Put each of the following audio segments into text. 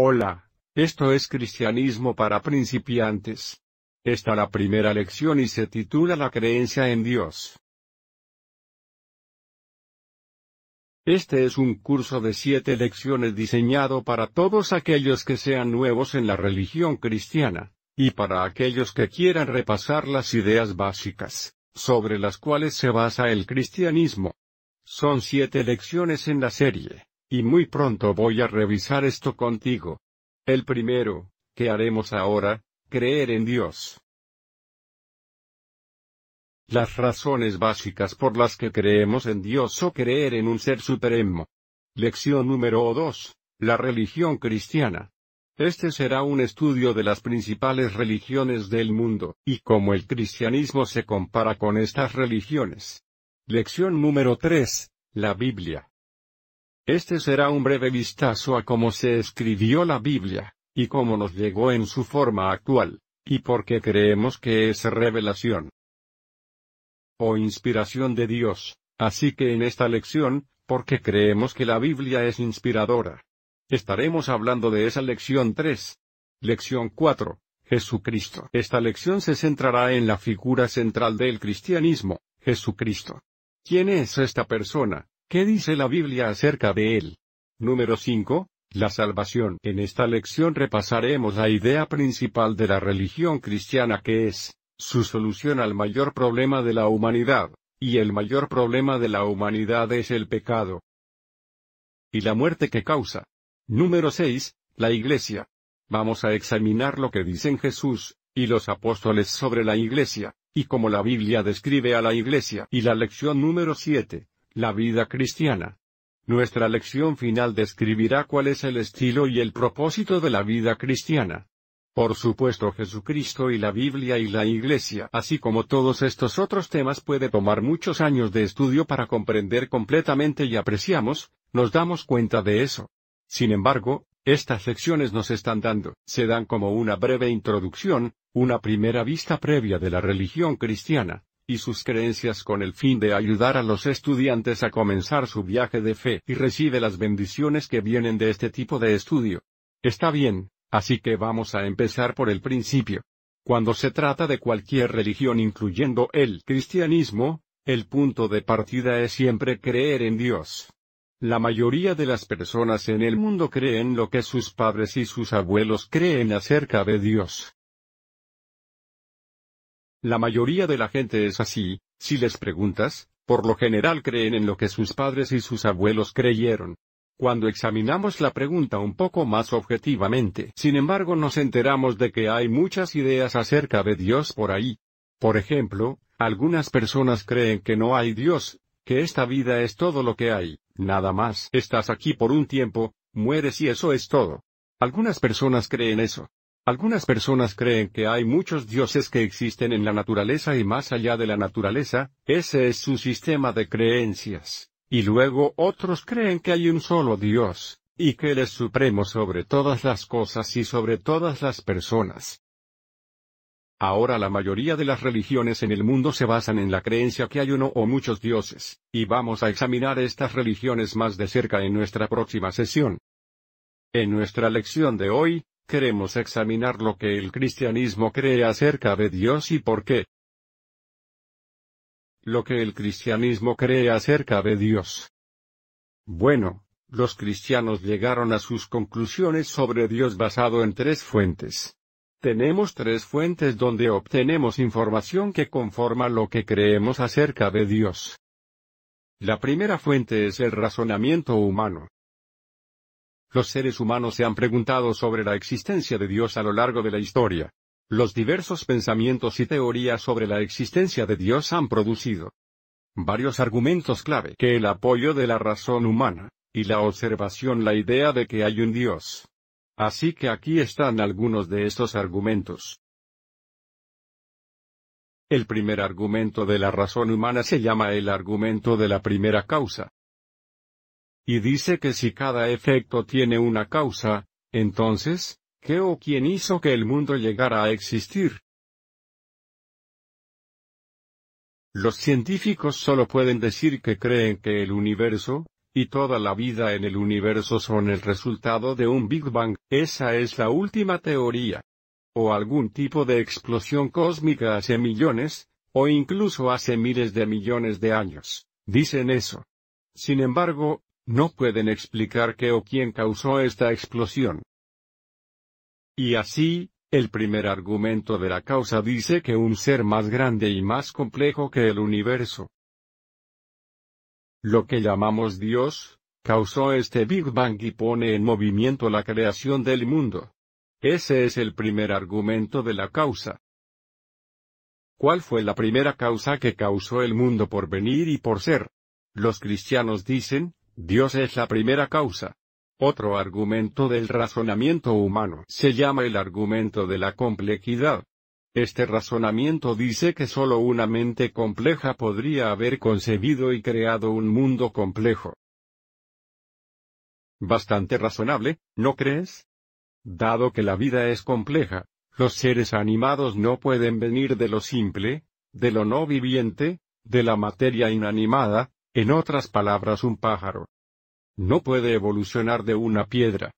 Hola, esto es Cristianismo para principiantes. Esta la primera lección y se titula La creencia en Dios. Este es un curso de siete lecciones diseñado para todos aquellos que sean nuevos en la religión cristiana, y para aquellos que quieran repasar las ideas básicas, sobre las cuales se basa el cristianismo. Son siete lecciones en la serie, y muy pronto voy a revisar esto contigo. El primero, que haremos ahora, creer en Dios. Las razones básicas por las que creemos en Dios o creer en un ser supremo. Lección número 2. La religión cristiana. Este será un estudio de las principales religiones del mundo, y cómo el cristianismo se compara con estas religiones. Lección número 3. La Biblia. Este será un breve vistazo a cómo se escribió la Biblia, y cómo nos llegó en su forma actual, y por qué creemos que es revelación o inspiración de Dios. Así que en esta lección, porque creemos que la Biblia es inspiradora. Estaremos hablando de esa lección 3. Lección 4. Jesucristo. Esta lección se centrará en la figura central del cristianismo, Jesucristo. ¿Quién es esta persona? ¿Qué dice la Biblia acerca de él? Número 5. La salvación. En esta lección repasaremos la idea principal de la religión cristiana que es, su solución al mayor problema de la humanidad, y el mayor problema de la humanidad es el pecado. Y la muerte que causa. Número 6. La Iglesia. Vamos a examinar lo que dicen Jesús, y los apóstoles sobre la Iglesia, y cómo la Biblia describe a la Iglesia. Y la lección número 7 la vida cristiana. Nuestra lección final describirá cuál es el estilo y el propósito de la vida cristiana. Por supuesto Jesucristo y la Biblia y la Iglesia, así como todos estos otros temas puede tomar muchos años de estudio para comprender completamente y apreciamos, nos damos cuenta de eso. Sin embargo, estas lecciones nos están dando, se dan como una breve introducción, una primera vista previa de la religión cristiana, y sus creencias con el fin de ayudar a los estudiantes a comenzar su viaje de fe y recibe las bendiciones que vienen de este tipo de estudio. Está bien, así que vamos a empezar por el principio. Cuando se trata de cualquier religión incluyendo el cristianismo, el punto de partida es siempre creer en Dios. La mayoría de las personas en el mundo creen lo que sus padres y sus abuelos creen acerca de Dios. La mayoría de la gente es así, si les preguntas, por lo general creen en lo que sus padres y sus abuelos creyeron. Cuando examinamos la pregunta un poco más objetivamente, sin embargo nos enteramos de que hay muchas ideas acerca de Dios por ahí. Por ejemplo, algunas personas creen que no hay Dios, que esta vida es todo lo que hay, nada más. Estás aquí por un tiempo, mueres y eso es todo. Algunas personas creen eso. Algunas personas creen que hay muchos dioses que existen en la naturaleza y más allá de la naturaleza, ese es su sistema de creencias. Y luego otros creen que hay un solo Dios, y que Él es supremo sobre todas las cosas y sobre todas las personas. Ahora la mayoría de las religiones en el mundo se basan en la creencia que hay uno o muchos dioses, y vamos a examinar estas religiones más de cerca en nuestra próxima sesión. En nuestra lección de hoy, queremos examinar lo que el cristianismo cree acerca de Dios y por qué. Lo que el cristianismo cree acerca de Dios. Bueno, los cristianos llegaron a sus conclusiones sobre Dios basado en tres fuentes. Tenemos tres fuentes donde obtenemos información que conforma lo que creemos acerca de Dios. La primera fuente es el razonamiento humano. Los seres humanos se han preguntado sobre la existencia de Dios a lo largo de la historia. Los diversos pensamientos y teorías sobre la existencia de Dios han producido varios argumentos clave que el apoyo de la razón humana, y la observación la idea de que hay un Dios. Así que aquí están algunos de estos argumentos. El primer argumento de la razón humana se llama el argumento de la primera causa y dice que si cada efecto tiene una causa, entonces, ¿qué o quién hizo que el mundo llegara a existir? Los científicos solo pueden decir que creen que el universo, y toda la vida en el universo son el resultado de un Big Bang, esa es la última teoría. O algún tipo de explosión cósmica hace millones, o incluso hace miles de millones de años, dicen eso. Sin embargo, no pueden explicar qué o quién causó esta explosión. Y así, el primer argumento de la causa dice que un ser más grande y más complejo que el universo, lo que llamamos Dios, causó este Big Bang y pone en movimiento la creación del mundo. Ese es el primer argumento de la causa. ¿Cuál fue la primera causa que causó el mundo por venir y por ser? Los cristianos dicen, Dios es la primera causa. Otro argumento del razonamiento humano se llama el argumento de la complejidad. Este razonamiento dice que solo una mente compleja podría haber concebido y creado un mundo complejo. Bastante razonable, ¿no crees? Dado que la vida es compleja, los seres animados no pueden venir de lo simple, de lo no viviente, de la materia inanimada, en otras palabras un pájaro. No puede evolucionar de una piedra.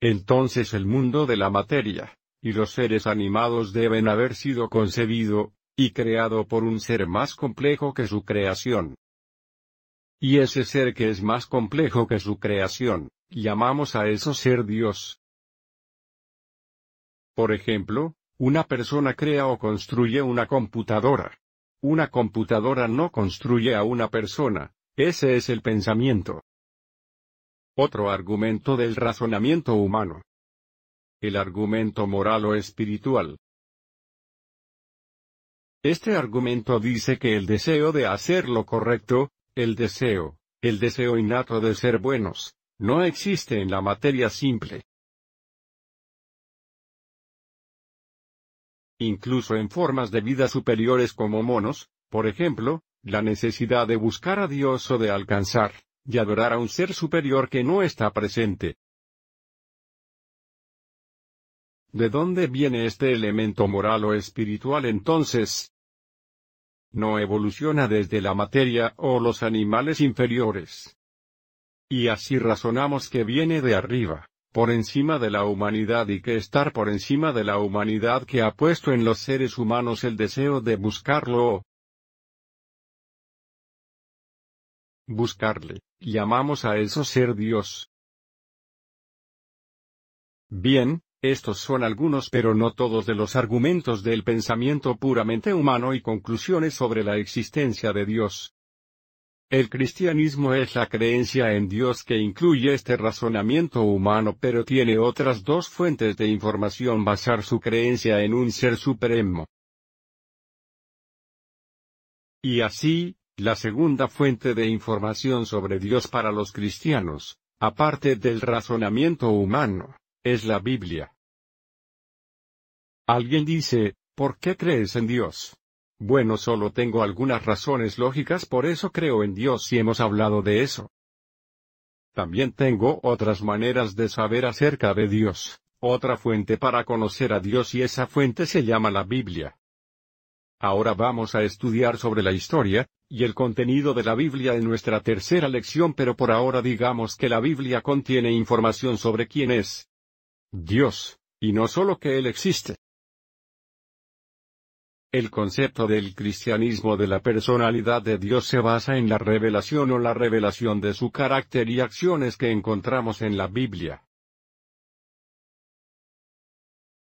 Entonces el mundo de la materia, y los seres animados deben haber sido concebido, y creado por un ser más complejo que su creación. Y ese ser que es más complejo que su creación, llamamos a eso ser Dios. Por ejemplo, una persona crea o construye una computadora. Una computadora no construye a una persona, ese es el pensamiento. Otro argumento del razonamiento humano el argumento moral o espiritual. Este argumento dice que el deseo de hacer lo correcto, el deseo, el deseo innato de ser buenos, no existe en la materia simple. Incluso en formas de vida superiores como monos, por ejemplo, la necesidad de buscar a Dios o de alcanzar, y adorar a un ser superior que no está presente, ¿De dónde viene este elemento moral o espiritual entonces? No evoluciona desde la materia o los animales inferiores. Y así razonamos que viene de arriba, por encima de la humanidad y que estar por encima de la humanidad que ha puesto en los seres humanos el deseo de buscarlo buscarle, llamamos a eso ser Dios. Bien, estos son algunos pero no todos de los argumentos del pensamiento puramente humano y conclusiones sobre la existencia de Dios. El cristianismo es la creencia en Dios que incluye este razonamiento humano pero tiene otras dos fuentes de información basar su creencia en un ser supremo. Y así, la segunda fuente de información sobre Dios para los cristianos, aparte del razonamiento humano, es la Biblia. Alguien dice, ¿por qué crees en Dios? Bueno, solo tengo algunas razones lógicas, por eso creo en Dios y hemos hablado de eso. También tengo otras maneras de saber acerca de Dios, otra fuente para conocer a Dios y esa fuente se llama la Biblia. Ahora vamos a estudiar sobre la historia, y el contenido de la Biblia en nuestra tercera lección, pero por ahora digamos que la Biblia contiene información sobre quién es Dios, y no solo que Él existe. El concepto del cristianismo de la personalidad de Dios se basa en la revelación o la revelación de su carácter y acciones que encontramos en la Biblia.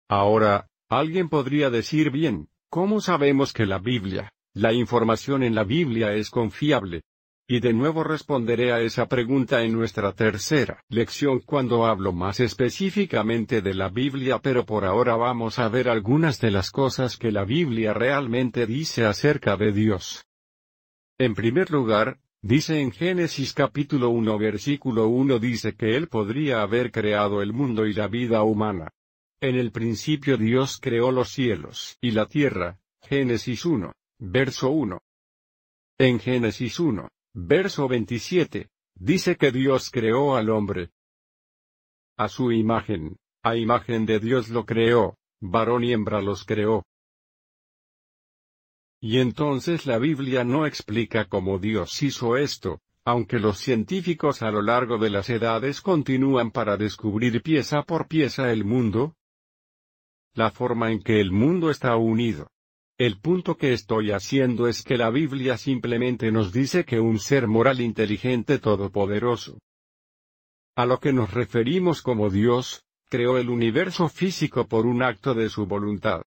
Ahora, alguien podría decir bien, ¿cómo sabemos que la Biblia, la información en la Biblia es confiable? Y de nuevo responderé a esa pregunta en nuestra tercera lección cuando hablo más específicamente de la Biblia, pero por ahora vamos a ver algunas de las cosas que la Biblia realmente dice acerca de Dios. En primer lugar, dice en Génesis capítulo 1 versículo 1 dice que Él podría haber creado el mundo y la vida humana. En el principio Dios creó los cielos y la tierra. Génesis 1, verso 1. En Génesis 1, Verso 27. Dice que Dios creó al hombre. A su imagen, a imagen de Dios lo creó, varón y hembra los creó. Y entonces la Biblia no explica cómo Dios hizo esto, aunque los científicos a lo largo de las edades continúan para descubrir pieza por pieza el mundo, la forma en que el mundo está unido. El punto que estoy haciendo es que la Biblia simplemente nos dice que un ser moral inteligente todopoderoso, a lo que nos referimos como Dios, creó el universo físico por un acto de su voluntad.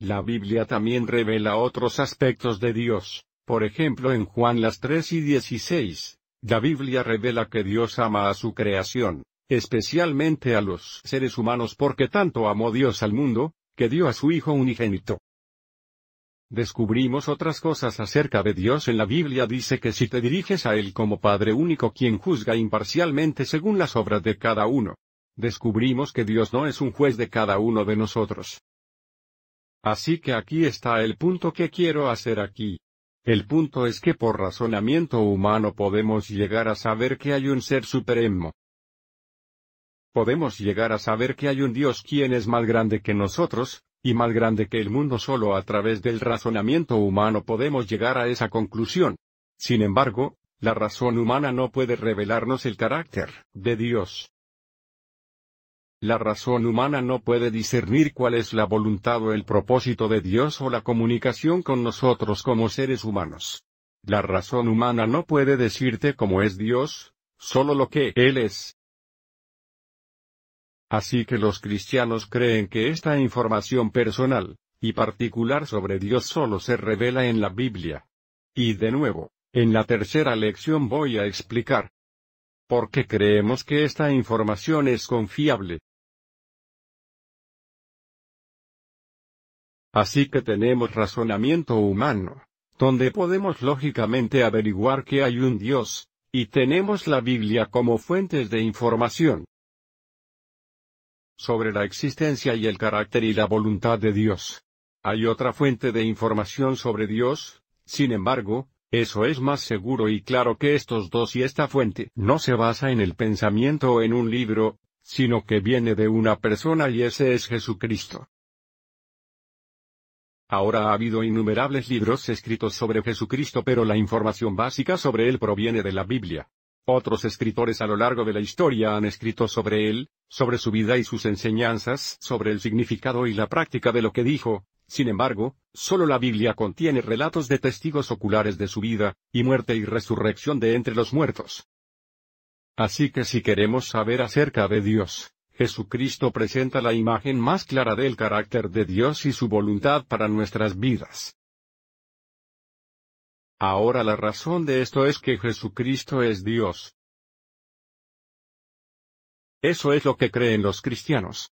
La Biblia también revela otros aspectos de Dios, por ejemplo en Juan las 3 y 16, la Biblia revela que Dios ama a su creación, especialmente a los seres humanos porque tanto amó Dios al mundo, que dio a su Hijo unigénito. Descubrimos otras cosas acerca de Dios en la Biblia dice que si te diriges a Él como Padre único quien juzga imparcialmente según las obras de cada uno, descubrimos que Dios no es un juez de cada uno de nosotros. Así que aquí está el punto que quiero hacer aquí. El punto es que por razonamiento humano podemos llegar a saber que hay un ser supremo. Podemos llegar a saber que hay un Dios quien es más grande que nosotros, y más grande que el mundo solo a través del razonamiento humano podemos llegar a esa conclusión. Sin embargo, la razón humana no puede revelarnos el carácter de Dios. La razón humana no puede discernir cuál es la voluntad o el propósito de Dios o la comunicación con nosotros como seres humanos. La razón humana no puede decirte cómo es Dios, solo lo que Él es. Así que los cristianos creen que esta información personal, y particular sobre Dios solo se revela en la Biblia. Y de nuevo, en la tercera lección voy a explicar. ¿Por qué creemos que esta información es confiable? Así que tenemos razonamiento humano, donde podemos lógicamente averiguar que hay un Dios, y tenemos la Biblia como fuentes de información sobre la existencia y el carácter y la voluntad de Dios. Hay otra fuente de información sobre Dios, sin embargo, eso es más seguro y claro que estos dos y esta fuente no se basa en el pensamiento o en un libro, sino que viene de una persona y ese es Jesucristo. Ahora ha habido innumerables libros escritos sobre Jesucristo pero la información básica sobre él proviene de la Biblia. Otros escritores a lo largo de la historia han escrito sobre él, sobre su vida y sus enseñanzas, sobre el significado y la práctica de lo que dijo, sin embargo, solo la Biblia contiene relatos de testigos oculares de su vida, y muerte y resurrección de entre los muertos. Así que si queremos saber acerca de Dios, Jesucristo presenta la imagen más clara del carácter de Dios y su voluntad para nuestras vidas. Ahora la razón de esto es que Jesucristo es Dios. Eso es lo que creen los cristianos.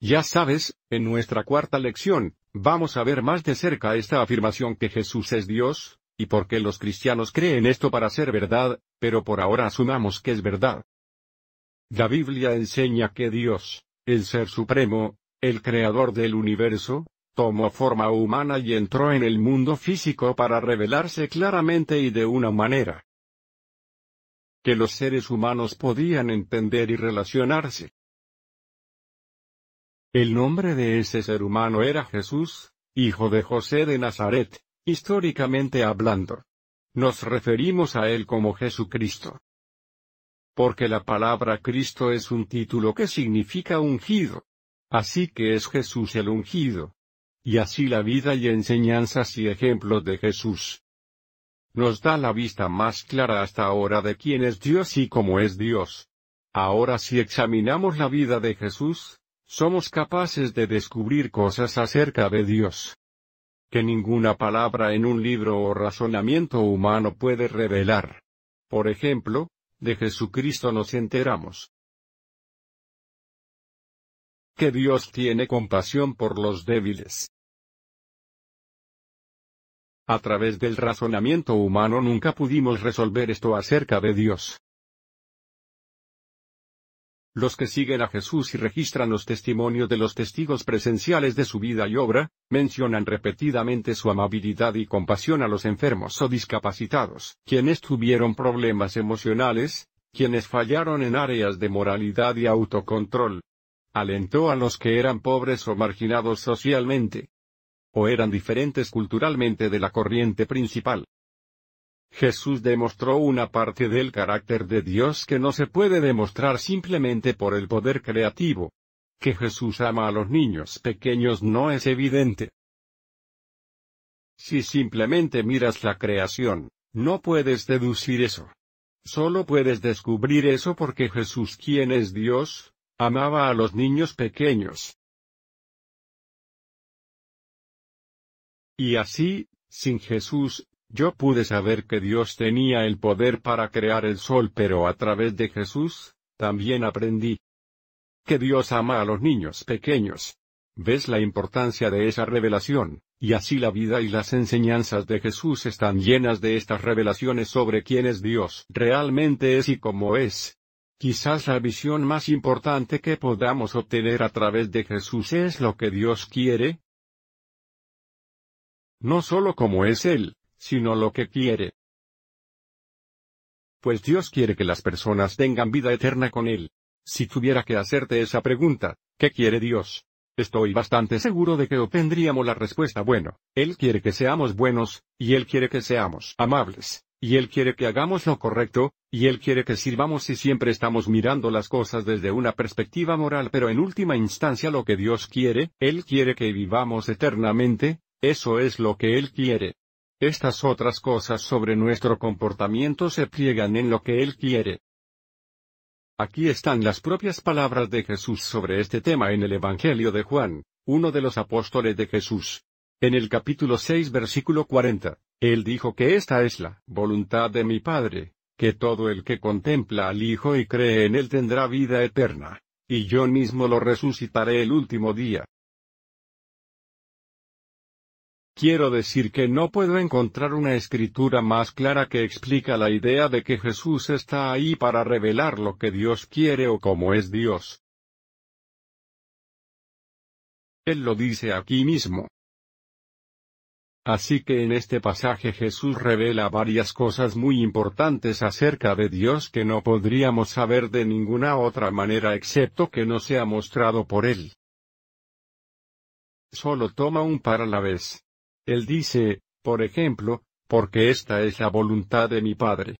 Ya sabes, en nuestra cuarta lección, vamos a ver más de cerca esta afirmación que Jesús es Dios, y por qué los cristianos creen esto para ser verdad, pero por ahora asumamos que es verdad. La Biblia enseña que Dios, el Ser Supremo, el Creador del universo, tomó forma humana y entró en el mundo físico para revelarse claramente y de una manera que los seres humanos podían entender y relacionarse. El nombre de ese ser humano era Jesús, hijo de José de Nazaret, históricamente hablando. Nos referimos a él como Jesucristo porque la palabra Cristo es un título que significa ungido. Así que es Jesús el ungido. Y así la vida y enseñanzas y ejemplos de Jesús. Nos da la vista más clara hasta ahora de quién es Dios y cómo es Dios. Ahora si examinamos la vida de Jesús, somos capaces de descubrir cosas acerca de Dios. Que ninguna palabra en un libro o razonamiento humano puede revelar. Por ejemplo, de Jesucristo nos enteramos. Que Dios tiene compasión por los débiles. A través del razonamiento humano nunca pudimos resolver esto acerca de Dios. Los que siguen a Jesús y registran los testimonios de los testigos presenciales de su vida y obra, mencionan repetidamente su amabilidad y compasión a los enfermos o discapacitados, quienes tuvieron problemas emocionales, quienes fallaron en áreas de moralidad y autocontrol. alentó a los que eran pobres o marginados socialmente, o eran diferentes culturalmente de la corriente principal. Jesús demostró una parte del carácter de Dios que no se puede demostrar simplemente por el poder creativo. Que Jesús ama a los niños pequeños no es evidente. Si simplemente miras la creación, no puedes deducir eso. Solo puedes descubrir eso porque Jesús, quien es Dios, amaba a los niños pequeños. Y así, sin Jesús, yo pude saber que Dios tenía el poder para crear el sol, pero a través de Jesús, también aprendí que Dios ama a los niños pequeños. ¿Ves la importancia de esa revelación? Y así la vida y las enseñanzas de Jesús están llenas de estas revelaciones sobre quién es Dios realmente es y cómo es. Quizás la visión más importante que podamos obtener a través de Jesús es lo que Dios quiere. No solo como es Él, sino lo que quiere. Pues Dios quiere que las personas tengan vida eterna con Él. Si tuviera que hacerte esa pregunta, ¿qué quiere Dios? Estoy bastante seguro de que obtendríamos la respuesta bueno, Él quiere que seamos buenos, y Él quiere que seamos amables, y Él quiere que hagamos lo correcto, y Él quiere que sirvamos y siempre estamos mirando las cosas desde una perspectiva moral, pero en última instancia lo que Dios quiere, Él quiere que vivamos eternamente, eso es lo que Él quiere. Estas otras cosas sobre nuestro comportamiento se pliegan en lo que Él quiere. Aquí están las propias palabras de Jesús sobre este tema en el Evangelio de Juan, uno de los apóstoles de Jesús. En el capítulo 6 versículo 40, Él dijo que esta es la voluntad de mi Padre, que todo el que contempla al Hijo y cree en Él tendrá vida eterna, y yo mismo lo resucitaré el último día. Quiero decir que no puedo encontrar una escritura más clara que explica la idea de que Jesús está ahí para revelar lo que Dios quiere o cómo es Dios. Él lo dice aquí mismo. Así que en este pasaje Jesús revela varias cosas muy importantes acerca de Dios que no podríamos saber de ninguna otra manera excepto que no sea mostrado por Él. Solo toma un par a la vez. Él dice, por ejemplo, porque esta es la voluntad de mi Padre.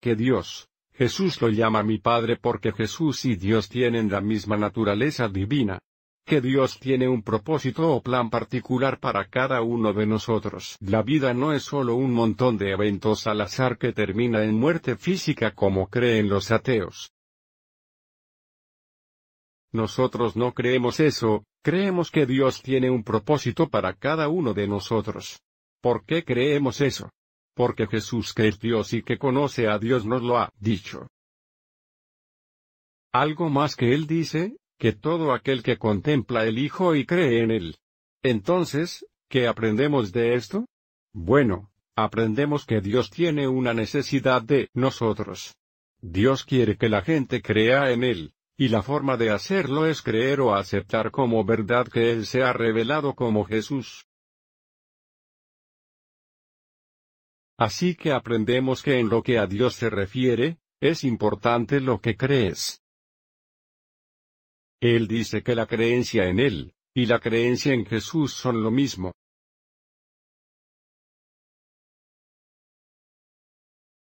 Que Dios, Jesús lo llama mi Padre porque Jesús y Dios tienen la misma naturaleza divina. Que Dios tiene un propósito o plan particular para cada uno de nosotros. La vida no es solo un montón de eventos al azar que termina en muerte física como creen los ateos. Nosotros no creemos eso, creemos que Dios tiene un propósito para cada uno de nosotros. ¿Por qué creemos eso? Porque Jesús que es Dios y que conoce a Dios nos lo ha dicho. Algo más que Él dice, que todo aquel que contempla el Hijo y cree en Él. Entonces, ¿qué aprendemos de esto? Bueno, aprendemos que Dios tiene una necesidad de nosotros. Dios quiere que la gente crea en Él. Y la forma de hacerlo es creer o aceptar como verdad que Él se ha revelado como Jesús. Así que aprendemos que en lo que a Dios se refiere, es importante lo que crees. Él dice que la creencia en Él, y la creencia en Jesús son lo mismo.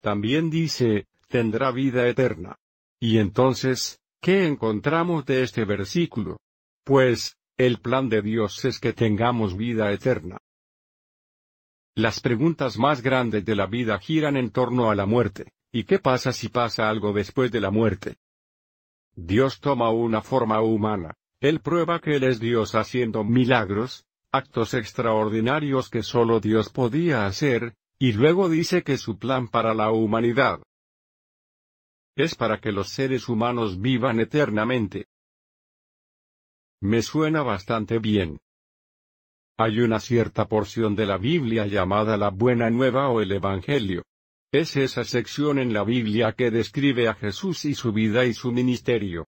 También dice, tendrá vida eterna. Y entonces, ¿Qué encontramos de este versículo? Pues, el plan de Dios es que tengamos vida eterna. Las preguntas más grandes de la vida giran en torno a la muerte, ¿y qué pasa si pasa algo después de la muerte? Dios toma una forma humana, Él prueba que Él es Dios haciendo milagros, actos extraordinarios que solo Dios podía hacer, y luego dice que su plan para la humanidad es para que los seres humanos vivan eternamente. Me suena bastante bien. Hay una cierta porción de la Biblia llamada la Buena Nueva o el Evangelio. Es esa sección en la Biblia que describe a Jesús y su vida y su ministerio.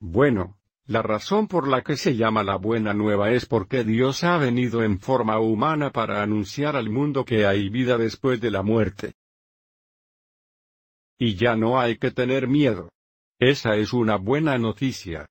Bueno, la razón por la que se llama la Buena Nueva es porque Dios ha venido en forma humana para anunciar al mundo que hay vida después de la muerte. Y ya no hay que tener miedo. Esa es una buena noticia.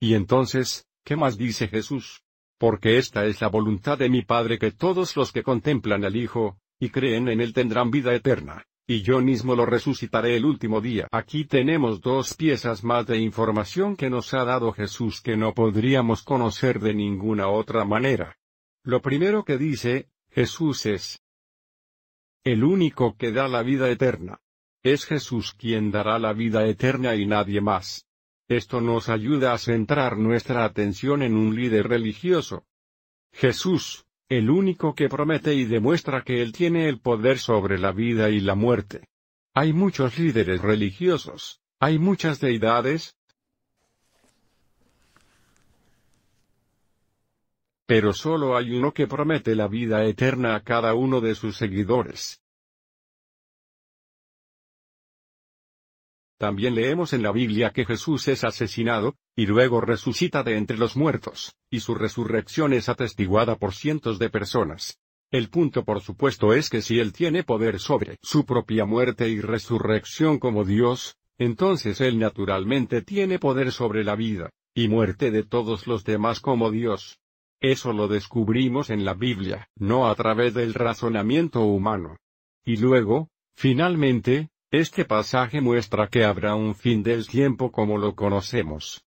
Y entonces, ¿qué más dice Jesús? Porque esta es la voluntad de mi Padre que todos los que contemplan al Hijo, y creen en Él tendrán vida eterna, y yo mismo lo resucitaré el último día. Aquí tenemos dos piezas más de información que nos ha dado Jesús que no podríamos conocer de ninguna otra manera. Lo primero que dice, Jesús es el único que da la vida eterna. Es Jesús quien dará la vida eterna y nadie más. Esto nos ayuda a centrar nuestra atención en un líder religioso. Jesús, el único que promete y demuestra que Él tiene el poder sobre la vida y la muerte. Hay muchos líderes religiosos, hay muchas deidades, pero solo hay uno que promete la vida eterna a cada uno de sus seguidores. También leemos en la Biblia que Jesús es asesinado, y luego resucita de entre los muertos, y su resurrección es atestiguada por cientos de personas. El punto por supuesto es que si Él tiene poder sobre su propia muerte y resurrección como Dios, entonces Él naturalmente tiene poder sobre la vida, y muerte de todos los demás como Dios. Eso lo descubrimos en la Biblia, no a través del razonamiento humano. Y luego, finalmente, este pasaje muestra que habrá un fin del tiempo como lo conocemos.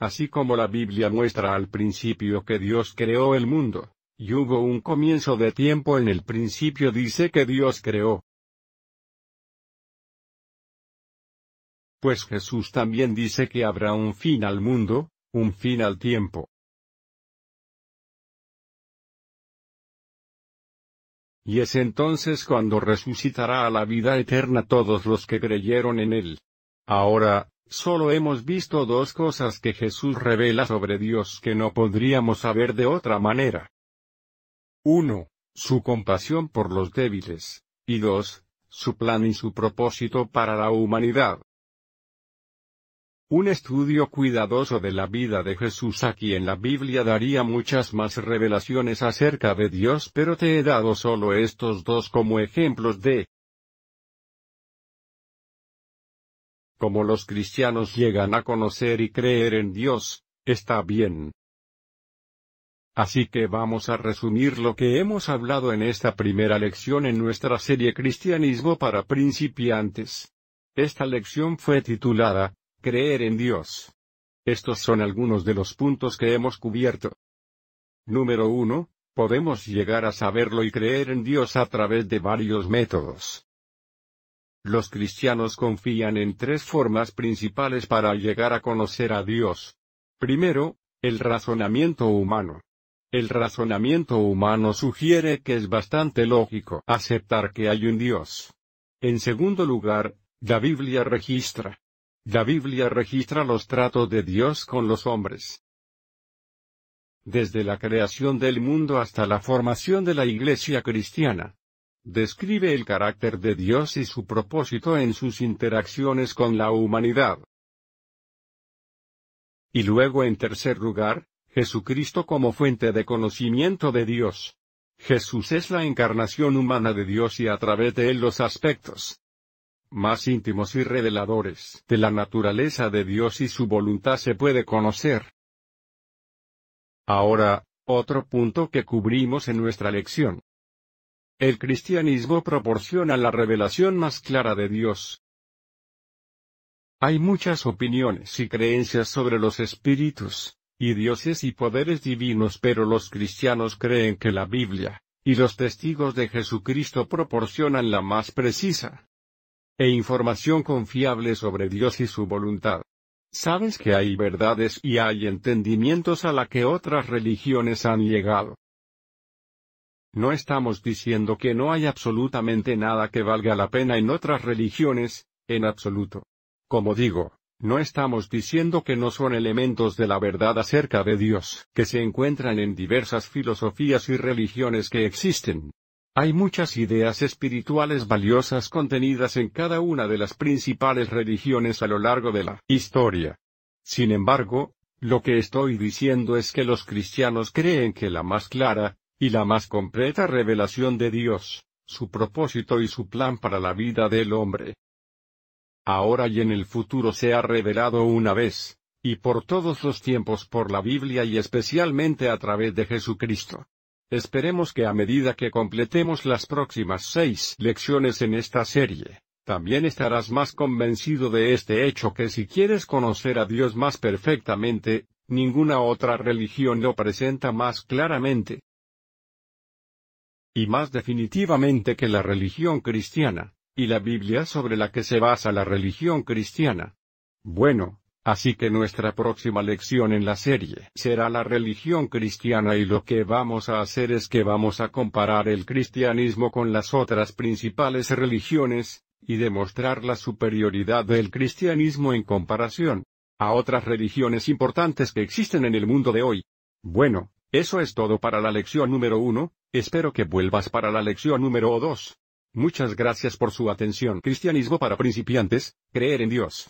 Así como la Biblia muestra al principio que Dios creó el mundo, y hubo un comienzo de tiempo en el principio dice que Dios creó. Pues Jesús también dice que habrá un fin al mundo, un fin al tiempo. Y es entonces cuando resucitará a la vida eterna todos los que creyeron en él. Ahora, solo hemos visto dos cosas que Jesús revela sobre Dios que no podríamos saber de otra manera. 1. Su compasión por los débiles, y 2. Su plan y su propósito para la humanidad. Un estudio cuidadoso de la vida de Jesús aquí en la Biblia daría muchas más revelaciones acerca de Dios, pero te he dado solo estos dos como ejemplos de cómo los cristianos llegan a conocer y creer en Dios, está bien. Así que vamos a resumir lo que hemos hablado en esta primera lección en nuestra serie Cristianismo para principiantes. Esta lección fue titulada, Creer en Dios. Estos son algunos de los puntos que hemos cubierto. Número 1. Podemos llegar a saberlo y creer en Dios a través de varios métodos. Los cristianos confían en tres formas principales para llegar a conocer a Dios. Primero, el razonamiento humano. El razonamiento humano sugiere que es bastante lógico aceptar que hay un Dios. En segundo lugar, la Biblia registra la Biblia registra los tratos de Dios con los hombres. Desde la creación del mundo hasta la formación de la Iglesia cristiana. Describe el carácter de Dios y su propósito en sus interacciones con la humanidad. Y luego en tercer lugar, Jesucristo como fuente de conocimiento de Dios. Jesús es la encarnación humana de Dios y a través de él los aspectos más íntimos y reveladores de la naturaleza de Dios y su voluntad se puede conocer. Ahora, otro punto que cubrimos en nuestra lección. El cristianismo proporciona la revelación más clara de Dios. Hay muchas opiniones y creencias sobre los espíritus, y dioses y poderes divinos pero los cristianos creen que la Biblia, y los testigos de Jesucristo proporcionan la más precisa, e información confiable sobre Dios y su voluntad. Sabes que hay verdades y hay entendimientos a la que otras religiones han llegado. No estamos diciendo que no hay absolutamente nada que valga la pena en otras religiones, en absoluto. Como digo, no estamos diciendo que no son elementos de la verdad acerca de Dios, que se encuentran en diversas filosofías y religiones que existen. Hay muchas ideas espirituales valiosas contenidas en cada una de las principales religiones a lo largo de la historia. Sin embargo, lo que estoy diciendo es que los cristianos creen que la más clara, y la más completa revelación de Dios, su propósito y su plan para la vida del hombre. Ahora y en el futuro se ha revelado una vez, y por todos los tiempos por la Biblia y especialmente a través de Jesucristo. Esperemos que a medida que completemos las próximas seis lecciones en esta serie, también estarás más convencido de este hecho que si quieres conocer a Dios más perfectamente, ninguna otra religión lo presenta más claramente. Y más definitivamente que la religión cristiana, y la Biblia sobre la que se basa la religión cristiana. Bueno, Así que nuestra próxima lección en la serie será la religión cristiana y lo que vamos a hacer es que vamos a comparar el cristianismo con las otras principales religiones, y demostrar la superioridad del cristianismo en comparación a otras religiones importantes que existen en el mundo de hoy. Bueno, eso es todo para la lección número uno, espero que vuelvas para la lección número dos. Muchas gracias por su atención. Cristianismo para principiantes, creer en Dios.